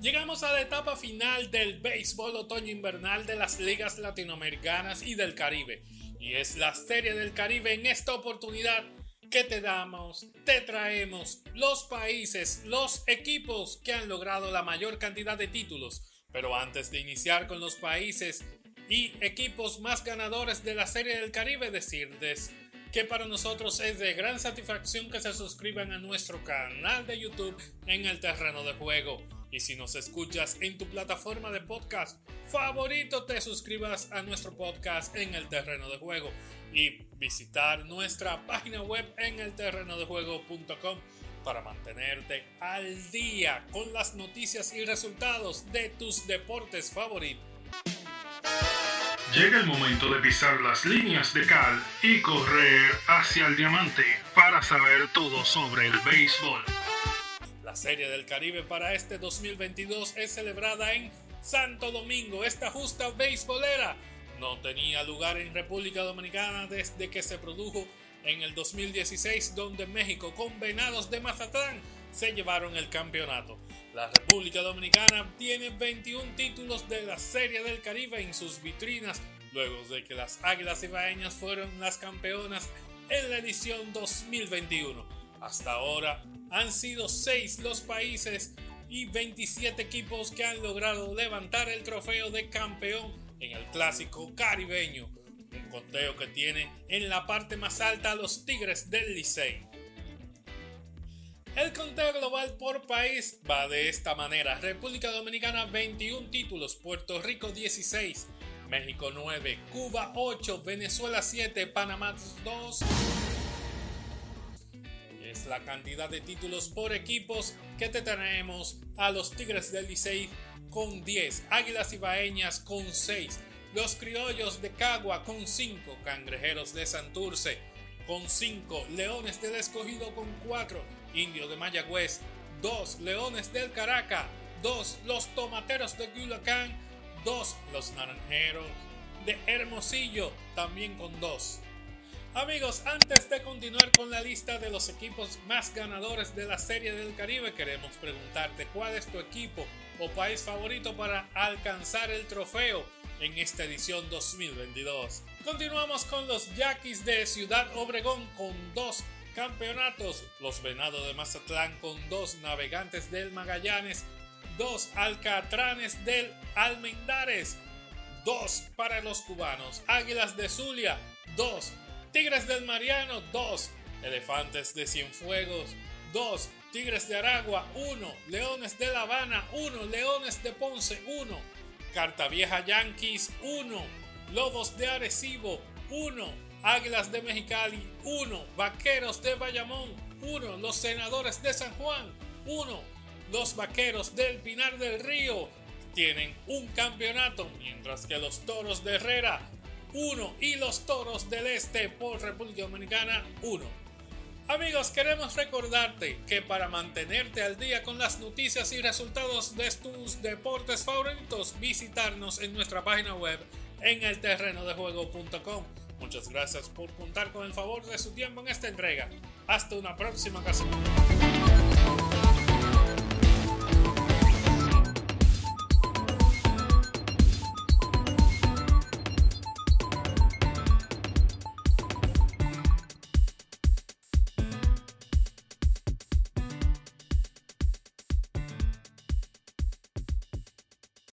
Llegamos a la etapa final del béisbol otoño-invernal de las ligas latinoamericanas y del Caribe. Y es la Serie del Caribe en esta oportunidad que te damos, te traemos los países, los equipos que han logrado la mayor cantidad de títulos. Pero antes de iniciar con los países y equipos más ganadores de la Serie del Caribe, decirles que para nosotros es de gran satisfacción que se suscriban a nuestro canal de YouTube en el terreno de juego. Y si nos escuchas en tu plataforma de podcast favorito, te suscribas a nuestro podcast en el terreno de juego y visitar nuestra página web en el terreno de para mantenerte al día con las noticias y resultados de tus deportes favoritos. Llega el momento de pisar las líneas de cal y correr hacia el diamante para saber todo sobre el béisbol. La Serie del Caribe para este 2022 es celebrada en Santo Domingo. Esta justa beisbolera no tenía lugar en República Dominicana desde que se produjo en el 2016 donde México con Venados de Mazatlán se llevaron el campeonato. La República Dominicana tiene 21 títulos de la Serie del Caribe en sus vitrinas luego de que las Águilas Ibaeñas fueron las campeonas en la edición 2021. Hasta ahora han sido 6 los países y 27 equipos que han logrado levantar el trofeo de campeón en el clásico caribeño, un conteo que tiene en la parte más alta a los Tigres del Licey. El conteo global por país va de esta manera: República Dominicana 21 títulos, Puerto Rico 16, México 9, Cuba 8, Venezuela 7, Panamá 2 es la cantidad de títulos por equipos que te tenemos a los Tigres del Licey con 10, Águilas Ibaeñas con 6, los Criollos de Cagua con 5, Cangrejeros de Santurce con 5, Leones del Escogido con 4, Indio de Mayagüez 2, Leones del Caracas 2, los Tomateros de Culacán 2, los Naranjeros de Hermosillo también con 2. Amigos, antes de continuar con la lista de los equipos más ganadores de la Serie del Caribe, queremos preguntarte cuál es tu equipo o país favorito para alcanzar el trofeo en esta edición 2022. Continuamos con los Yaquis de Ciudad Obregón con dos campeonatos, los Venados de Mazatlán con dos Navegantes del Magallanes, dos Alcatranes del Almendares, dos para los cubanos, Águilas de Zulia, dos Tigres del Mariano 2, Elefantes de Cienfuegos 2, Tigres de Aragua 1, Leones de La Habana 1, Leones de Ponce 1, Carta Vieja Yankees 1, Lobos de Arecibo 1, Águilas de Mexicali 1, Vaqueros de Bayamón 1, Los Senadores de San Juan 1, Los Vaqueros del Pinar del Río tienen un campeonato, mientras que los Toros de Herrera 1 y los Toros del Este por República Dominicana 1. Amigos, queremos recordarte que para mantenerte al día con las noticias y resultados de tus deportes favoritos, visitarnos en nuestra página web en el terreno de juego.com. Muchas gracias por contar con el favor de su tiempo en esta entrega. Hasta una próxima ocasión.